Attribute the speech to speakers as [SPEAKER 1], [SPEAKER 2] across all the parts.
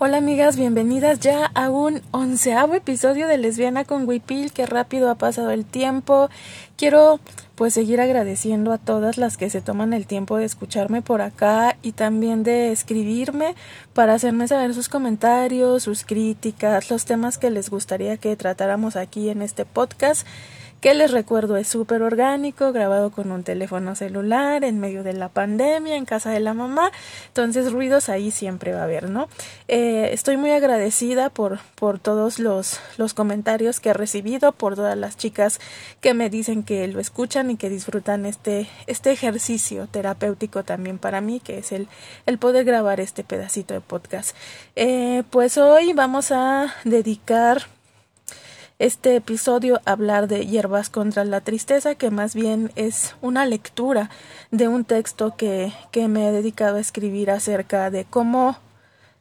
[SPEAKER 1] Hola amigas, bienvenidas ya a un onceavo episodio de Lesbiana con Wipil, que rápido ha pasado el tiempo. Quiero pues seguir agradeciendo a todas las que se toman el tiempo de escucharme por acá y también de escribirme para hacerme saber sus comentarios, sus críticas, los temas que les gustaría que tratáramos aquí en este podcast que les recuerdo es súper orgánico, grabado con un teléfono celular en medio de la pandemia, en casa de la mamá, entonces ruidos ahí siempre va a haber, ¿no? Eh, estoy muy agradecida por, por todos los, los comentarios que he recibido, por todas las chicas que me dicen que lo escuchan y que disfrutan este, este ejercicio terapéutico también para mí, que es el, el poder grabar este pedacito de podcast. Eh, pues hoy vamos a dedicar este episodio hablar de hierbas contra la tristeza, que más bien es una lectura de un texto que, que me he dedicado a escribir acerca de cómo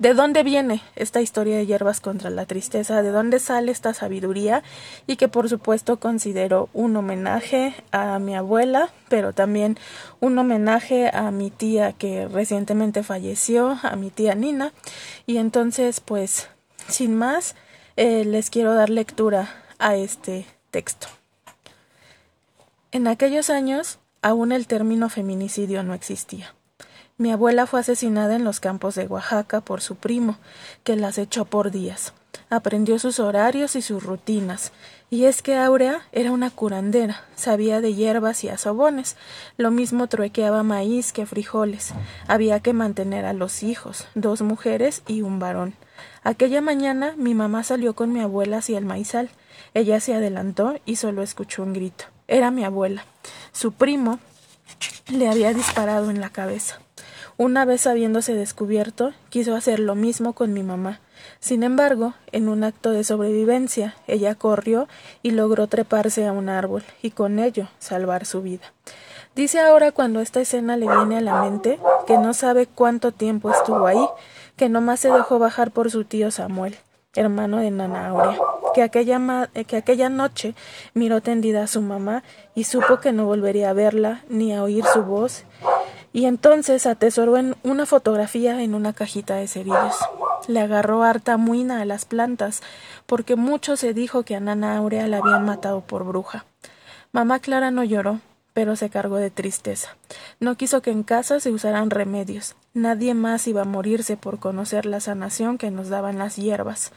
[SPEAKER 1] de dónde viene esta historia de hierbas contra la tristeza, de dónde sale esta sabiduría y que por supuesto considero un homenaje a mi abuela, pero también un homenaje a mi tía que recientemente falleció, a mi tía Nina. Y entonces, pues, sin más, eh, les quiero dar lectura a este texto. En aquellos años, aún el término feminicidio no existía. Mi abuela fue asesinada en los campos de Oaxaca por su primo, que las echó por días. Aprendió sus horarios y sus rutinas, y es que Aurea era una curandera, sabía de hierbas y asobones, lo mismo truequeaba maíz que frijoles. Había que mantener a los hijos, dos mujeres y un varón. Aquella mañana mi mamá salió con mi abuela hacia el maizal. Ella se adelantó y solo escuchó un grito. Era mi abuela. Su primo le había disparado en la cabeza. Una vez habiéndose descubierto, quiso hacer lo mismo con mi mamá. Sin embargo, en un acto de sobrevivencia, ella corrió y logró treparse a un árbol y con ello salvar su vida. Dice ahora cuando esta escena le viene a la mente que no sabe cuánto tiempo estuvo ahí, que nomás se dejó bajar por su tío Samuel, hermano de Nana Aurea, que aquella, eh, que aquella noche miró tendida a su mamá y supo que no volvería a verla ni a oír su voz, y entonces atesoró en una fotografía en una cajita de cerillos. Le agarró harta muina a las plantas, porque mucho se dijo que a Nana Aurea la habían matado por bruja. Mamá Clara no lloró, pero se cargó de tristeza. No quiso que en casa se usaran remedios. Nadie más iba a morirse por conocer la sanación que nos daban las hierbas.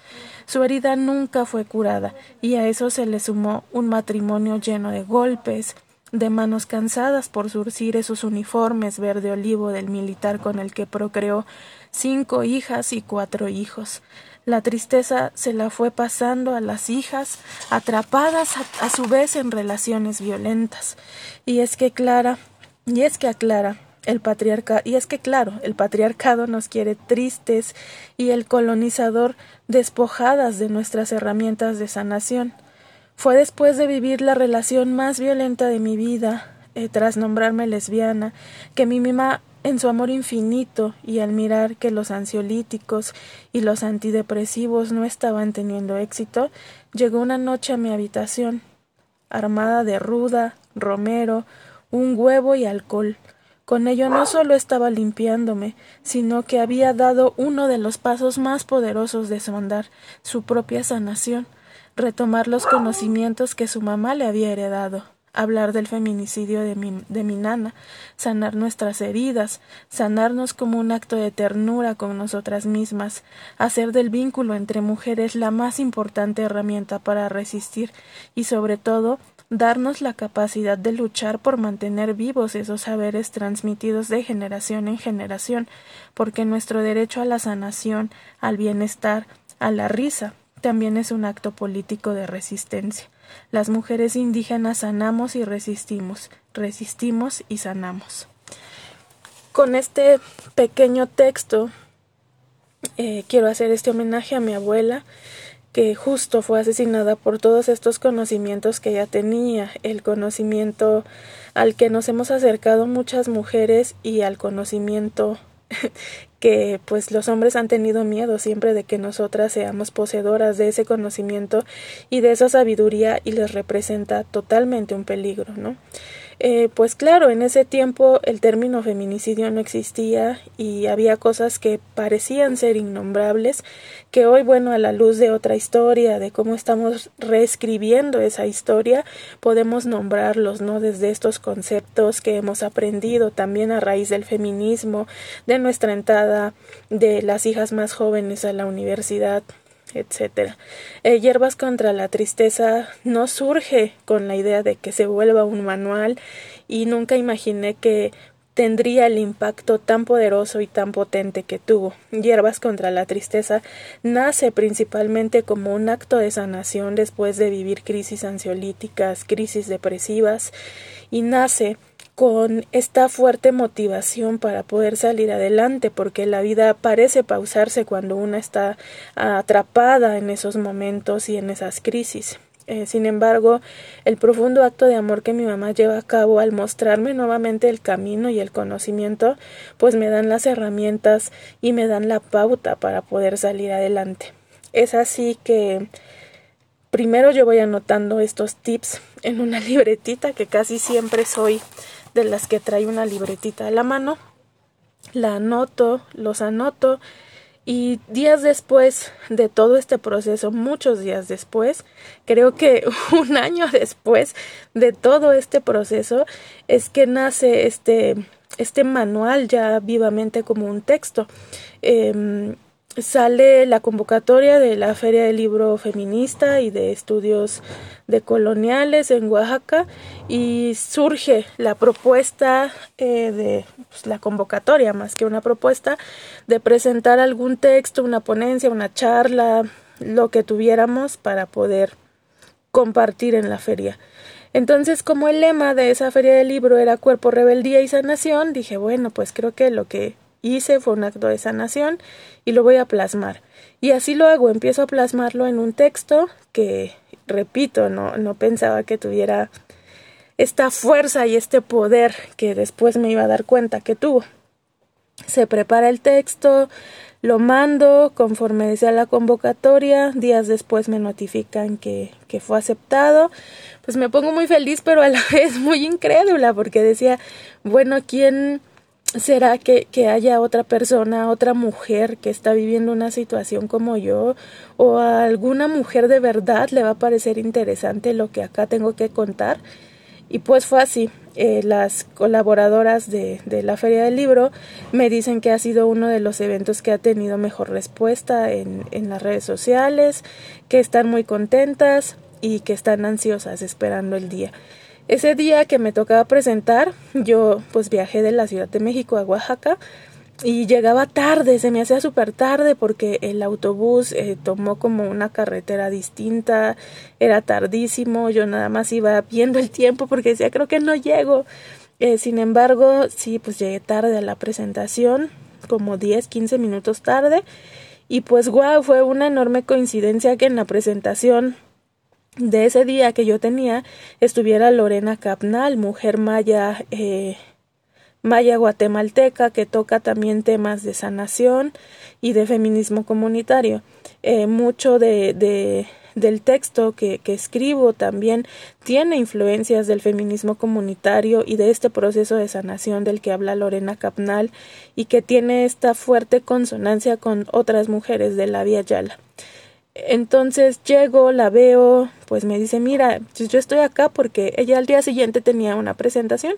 [SPEAKER 1] Su herida nunca fue curada, y a eso se le sumó un matrimonio lleno de golpes, de manos cansadas por surcir esos uniformes verde olivo del militar con el que procreó cinco hijas y cuatro hijos. La tristeza se la fue pasando a las hijas, atrapadas a, su vez en relaciones violentas. Y es que Clara, y es que aclara, el patriarca y es que claro, el patriarcado nos quiere tristes y el colonizador despojadas de nuestras herramientas de sanación. Fue después de vivir la relación más violenta de mi vida, eh, tras nombrarme lesbiana, que mi mamá en su amor infinito y al mirar que los ansiolíticos y los antidepresivos no estaban teniendo éxito, llegó una noche a mi habitación, armada de ruda, romero, un huevo y alcohol. Con ello no solo estaba limpiándome, sino que había dado uno de los pasos más poderosos de su andar, su propia sanación, retomar los conocimientos que su mamá le había heredado hablar del feminicidio de mi, nana, sanar nuestras heridas, sanarnos como un acto de ternura con nosotras mismas, hacer del vínculo entre mujeres la más importante herramienta para resistir y sobre todo darnos la capacidad de luchar por mantener vivos esos saberes transmitidos de generación en generación, porque nuestro derecho a la sanación, al bienestar, a la risa, también es un acto político de resistencia. Las mujeres indígenas sanamos y resistimos, resistimos y sanamos. Con este pequeño texto eh, quiero hacer este homenaje a mi abuela, que justo fue asesinada por todos estos conocimientos que ella tenía, el conocimiento al que nos hemos acercado muchas mujeres y al conocimiento que pues los hombres han tenido miedo siempre de que nosotras seamos poseedoras de ese conocimiento y de esa sabiduría y les representa totalmente un peligro, ¿no? Eh, pues claro, en ese tiempo el término feminicidio no existía y había cosas que parecían ser innombrables, que hoy, bueno, a la luz de otra historia, de cómo estamos reescribiendo esa historia, podemos nombrarlos, ¿no? Desde estos conceptos que hemos aprendido también a raíz del feminismo, de nuestra entrada de las hijas más jóvenes a la universidad, etcétera. Eh, hierbas contra la tristeza no surge con la idea de que se vuelva un manual y nunca imaginé que tendría el impacto tan poderoso y tan potente que tuvo. Hierbas contra la tristeza nace principalmente como un acto de sanación después de vivir crisis ansiolíticas, crisis depresivas y nace con esta fuerte motivación para poder salir adelante, porque la vida parece pausarse cuando una está atrapada en esos momentos y en esas crisis. Eh, sin embargo, el profundo acto de amor que mi mamá lleva a cabo al mostrarme nuevamente el camino y el conocimiento, pues me dan las herramientas y me dan la pauta para poder salir adelante. Es así que primero yo voy anotando estos tips en una libretita que casi siempre soy de las que trae una libretita a la mano. La anoto, los anoto y días después de todo este proceso, muchos días después, creo que un año después de todo este proceso, es que nace este, este manual ya vivamente como un texto. Eh, sale la convocatoria de la Feria del Libro Feminista y de Estudios de Coloniales en Oaxaca y surge la propuesta eh, de pues, la convocatoria, más que una propuesta, de presentar algún texto, una ponencia, una charla, lo que tuviéramos para poder compartir en la feria. Entonces, como el lema de esa feria del libro era cuerpo, rebeldía y sanación, dije, bueno, pues creo que lo que hice fue un acto de sanación y lo voy a plasmar. Y así lo hago, empiezo a plasmarlo en un texto que, repito, no, no pensaba que tuviera esta fuerza y este poder que después me iba a dar cuenta que tuvo. Se prepara el texto, lo mando conforme decía la convocatoria, días después me notifican que, que fue aceptado, pues me pongo muy feliz pero a la vez muy incrédula porque decía, bueno, ¿quién ¿Será que, que, haya otra persona, otra mujer que está viviendo una situación como yo? ¿O a alguna mujer de verdad le va a parecer interesante lo que acá tengo que contar? Y pues fue así. Eh, las colaboradoras de, de, la Feria del Libro me dicen que ha sido uno de los eventos que ha tenido mejor respuesta en, en las redes sociales, que están muy contentas y que están ansiosas esperando el día. Ese día que me tocaba presentar, yo pues viajé de la Ciudad de México a Oaxaca y llegaba tarde, se me hacía súper tarde porque el autobús eh, tomó como una carretera distinta, era tardísimo, yo nada más iba viendo el tiempo porque decía creo que no llego. Eh, sin embargo, sí, pues llegué tarde a la presentación, como 10, 15 minutos tarde y pues guau, fue una enorme coincidencia que en la presentación de ese día que yo tenía estuviera Lorena Capnal, mujer maya, eh, maya guatemalteca, que toca también temas de sanación y de feminismo comunitario. Eh, mucho de, de, del texto que, que escribo también tiene influencias del feminismo comunitario y de este proceso de sanación del que habla Lorena Capnal y que tiene esta fuerte consonancia con otras mujeres de la Vía Yala. Entonces llego, la veo, pues me dice, mira, pues yo estoy acá porque ella al día siguiente tenía una presentación.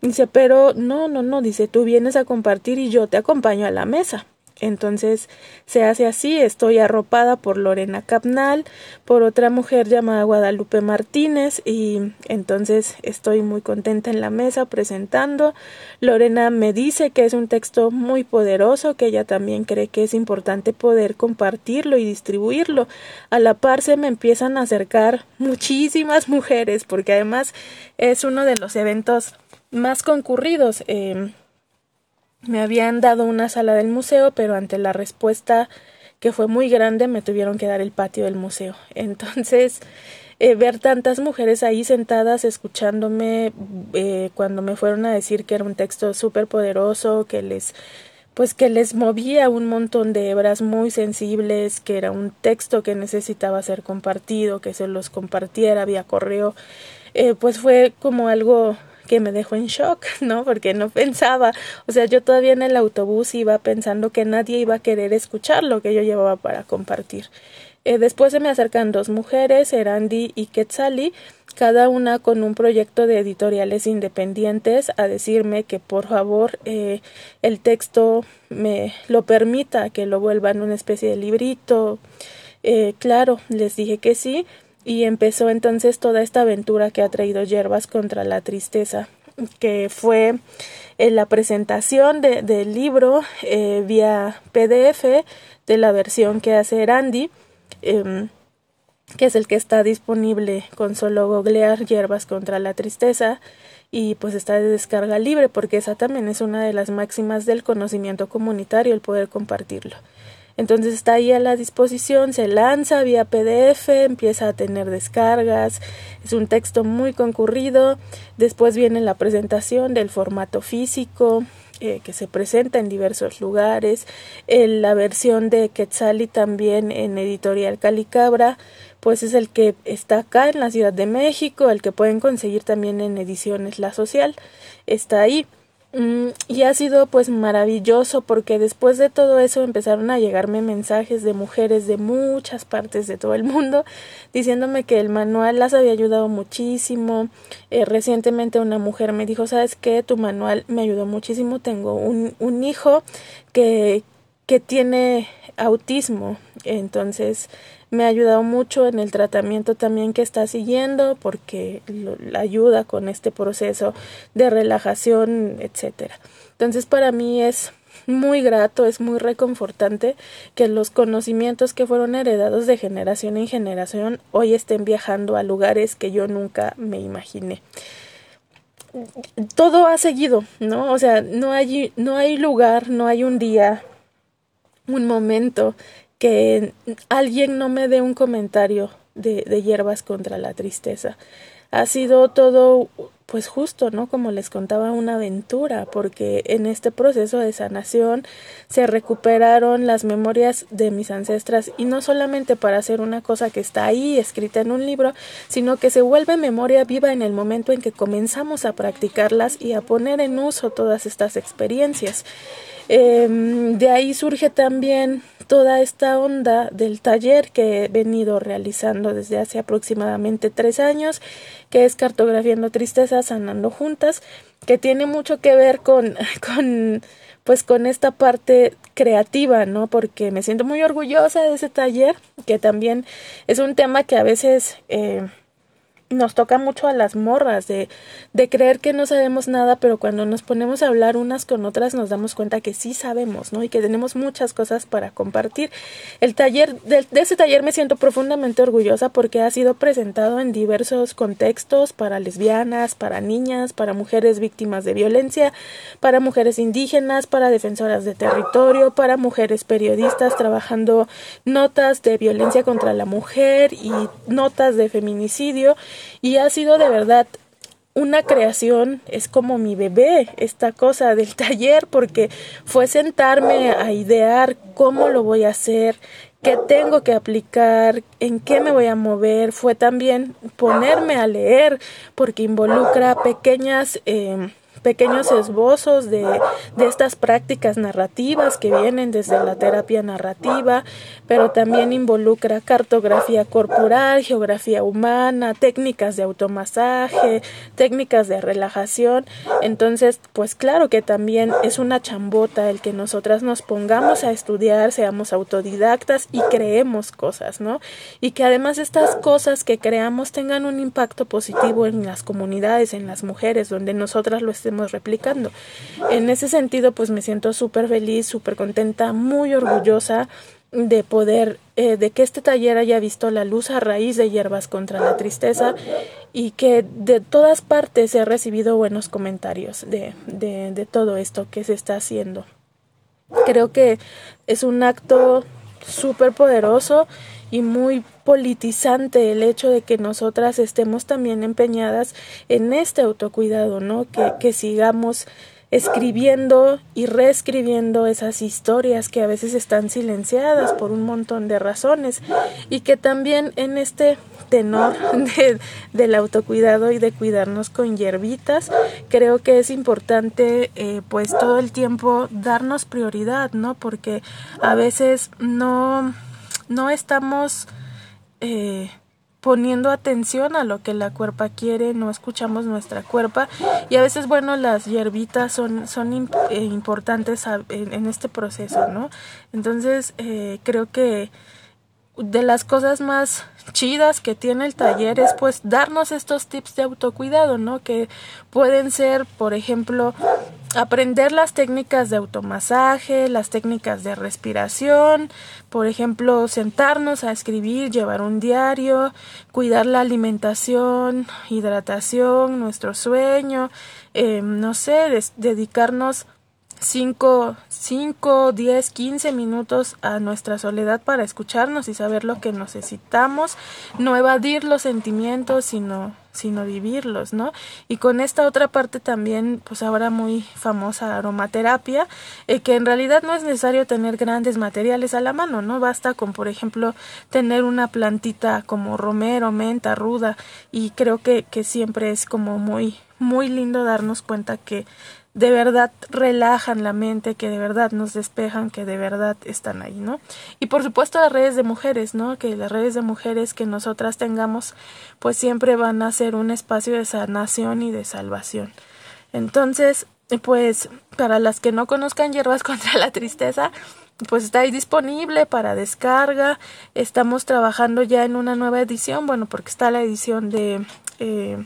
[SPEAKER 1] Dice, pero no, no, no, dice, tú vienes a compartir y yo te acompaño a la mesa. Entonces se hace así, estoy arropada por Lorena Capnal, por otra mujer llamada Guadalupe Martínez y entonces estoy muy contenta en la mesa presentando. Lorena me dice que es un texto muy poderoso, que ella también cree que es importante poder compartirlo y distribuirlo. A la par se me empiezan a acercar muchísimas mujeres porque además es uno de los eventos más concurridos. Eh, me habían dado una sala del museo, pero ante la respuesta que fue muy grande me tuvieron que dar el patio del museo. Entonces, eh, ver tantas mujeres ahí sentadas escuchándome eh, cuando me fueron a decir que era un texto súper poderoso, que les pues que les movía un montón de hebras muy sensibles, que era un texto que necesitaba ser compartido, que se los compartiera vía correo, eh, pues fue como algo que me dejó en shock, ¿no? Porque no pensaba, o sea, yo todavía en el autobús iba pensando que nadie iba a querer escuchar lo que yo llevaba para compartir. Eh, después se me acercan dos mujeres, Erandi y Quetzali, cada una con un proyecto de editoriales independientes, a decirme que por favor eh, el texto me lo permita, que lo vuelvan una especie de librito. Eh, claro, les dije que sí, y empezó entonces toda esta aventura que ha traído Yerbas contra la tristeza, que fue en la presentación del libro vía PDF de la versión que hace Erandi Em, que es el que está disponible con solo googlear hierbas contra la tristeza y pues está de descarga libre porque esa también es una de las máximas del conocimiento comunitario el poder compartirlo. Entonces está ahí a la disposición, se lanza vía PDF, empieza a tener descargas, es un texto muy concurrido, después viene la presentación del formato físico, eh, que se presenta en diversos lugares, la versión de Quetzali también en editorial Calicabra, pues es el que está acá en la Ciudad de México, el que pueden conseguir también en ediciones La Social, está ahí. Mm, y ha sido pues maravilloso porque después de todo eso empezaron a llegarme mensajes de mujeres de muchas partes de todo el mundo diciéndome que el manual las había ayudado muchísimo. Eh, recientemente una mujer me dijo, ¿sabes qué? Tu manual me ayudó muchísimo. Tengo un, un hijo que, que tiene autismo. Entonces me ha ayudado mucho en el tratamiento también que está siguiendo porque la ayuda con este proceso de relajación, etcétera. Entonces para mí es muy grato, es muy reconfortante que los conocimientos que fueron heredados de generación en generación hoy estén viajando a lugares que yo nunca me imaginé. Todo ha seguido, ¿no? O sea, no hay, no hay lugar, no hay un día, un momento que alguien no me dé un comentario de, de hierbas contra la tristeza. Ha sido todo pues justo, ¿no? Como les contaba, una aventura, porque en este proceso de sanación se recuperaron las memorias de mis ancestras y no solamente para hacer una cosa que está ahí escrita en un libro, sino que se vuelve memoria viva en el momento en que comenzamos a practicarlas y a poner en uso todas estas experiencias. Em, de ahí surge también toda esta onda del taller que he venido realizando desde hace aproximadamente tres años, que es Cartografiando Tristeza, Sanando Juntas, que tiene mucho que ver con, con pues con esta parte creativa, ¿no? Porque me siento muy orgullosa de ese taller, que también es un tema que a veces eh, nos toca mucho a las morras de, de creer que no sabemos nada, pero cuando nos ponemos a hablar unas con otras nos damos cuenta que sí sabemos, ¿no? Y que tenemos muchas cosas para compartir. El taller, de, de ese taller me siento profundamente orgullosa porque ha sido presentado en diversos contextos para lesbianas, para niñas, para mujeres víctimas de violencia, para mujeres indígenas, para defensoras de territorio, para mujeres periodistas trabajando notas de violencia contra la mujer y notas de feminicidio y ha sido de verdad una creación, es como mi bebé, esta cosa del taller, porque fue sentarme a idear cómo lo voy a hacer, qué tengo que aplicar, en qué me voy a mover, fue también ponerme a leer, porque involucra pequeñas... Eh, pequeños esbozos de, de estas prácticas narrativas que vienen desde la terapia narrativa, pero también involucra cartografía corporal, geografía humana, técnicas de automasaje, técnicas de relajación. Entonces, pues claro que también es una chambota el que nosotras nos pongamos a estudiar, seamos autodidactas y creemos cosas, ¿no? Y que además estas cosas que creamos tengan un impacto positivo en las comunidades, en las mujeres, donde nosotras lo estemos replicando. En ese sentido, pues me siento súper feliz, súper contenta, muy orgullosa de poder, eh, de que este taller haya visto la luz a raíz de hierbas contra la tristeza y que de todas partes he recibido buenos comentarios de, de, de todo esto que se está haciendo. Creo que es un acto súper poderoso y muy politizante el hecho de que nosotras estemos también empeñadas en este autocuidado, ¿no? Que, que sigamos escribiendo y reescribiendo esas historias que a veces están silenciadas por un montón de razones y que también en este tenor de, del autocuidado y de cuidarnos con hierbitas creo que es importante eh, pues todo el tiempo darnos prioridad no porque a veces no no estamos eh, poniendo atención a lo que la cuerpa quiere, no escuchamos nuestra cuerpa y a veces, bueno, las hierbitas son, son eh, importantes en, este proceso, ¿no? Entonces, eh, creo que de las cosas más chidas que tiene el taller es pues darnos estos tips de autocuidado, ¿no? Que pueden ser, por ejemplo, aprender las técnicas de automasaje, las técnicas de respiración, por ejemplo, sentarnos a escribir, llevar un diario, cuidar la alimentación, hidratación, nuestro sueño, eh, no sé, dedicarnos 5, 5, 10, 15 minutos a nuestra soledad para escucharnos y saber lo que necesitamos, no evadir los sentimientos, sino, sino vivirlos, ¿no? Y con esta otra parte también, pues ahora muy famosa aromaterapia, eh, que en realidad no es necesario tener grandes materiales a la mano, ¿no? Basta con, por ejemplo, tener una plantita como romero, menta, ruda, y creo que, que siempre es como muy, muy lindo darnos cuenta que de verdad relajan la mente, que de verdad nos despejan, que de verdad están ahí, ¿no? Y por supuesto las redes de mujeres, ¿no? Que las redes de mujeres que nosotras tengamos, pues siempre van a ser un espacio de sanación y de salvación. Entonces, pues para las que no conozcan hierbas contra la tristeza, pues está ahí disponible para descarga. Estamos trabajando ya en una nueva edición, bueno, porque está la edición de eh,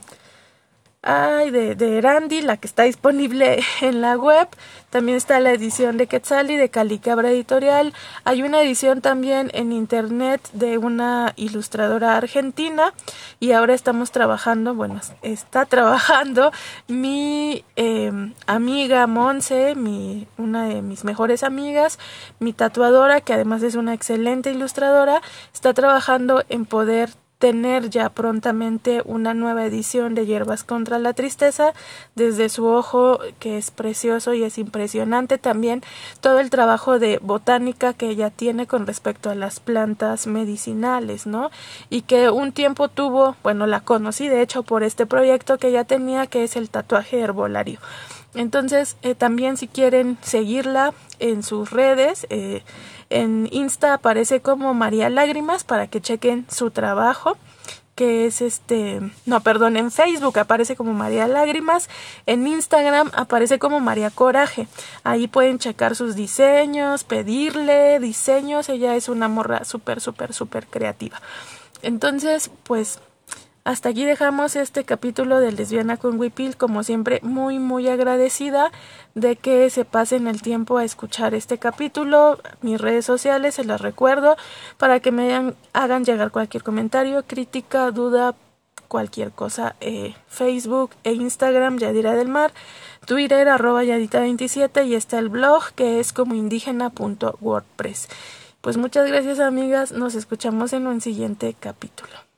[SPEAKER 1] Ay, de, de Erandi, la que está disponible en la web. También está la edición de Quetzali de Calicabra Editorial. Hay una edición también en internet de una ilustradora argentina. Y ahora estamos trabajando, bueno, está trabajando mi em, amiga Monse, mi, una de mis mejores amigas, mi tatuadora, que además es una excelente ilustradora, está trabajando en poder tener ya prontamente una nueva edición de Hierbas contra la Tristeza desde su ojo que es precioso y es impresionante también todo el trabajo de botánica que ella tiene con respecto a las plantas medicinales, ¿no? Y que un tiempo tuvo, bueno, la conocí de hecho por este proyecto que ella tenía que es el tatuaje herbolario. Entonces, eh, también si quieren seguirla en sus redes, eh, en Insta aparece como María Lágrimas para que chequen su trabajo que es este, no, perdón, en Facebook aparece como María Lágrimas, en Instagram aparece como María Coraje. Ahí pueden checar sus diseños, pedirle diseños, ella es una morra súper, súper, súper creativa. Entonces, pues hasta aquí dejamos este capítulo de Lesbiana con Wipil, como siempre muy muy agradecida de que se pasen el tiempo a escuchar este capítulo. Mis redes sociales se las recuerdo para que me hagan, llegar cualquier comentario, crítica, duda, cualquier cosa. Eh, Facebook e Instagram Yadira del Mar, Twitter arroba Yadita27 y está el blog que es como indígena.wordpress. Pues muchas gracias amigas, nos escuchamos en un siguiente capítulo.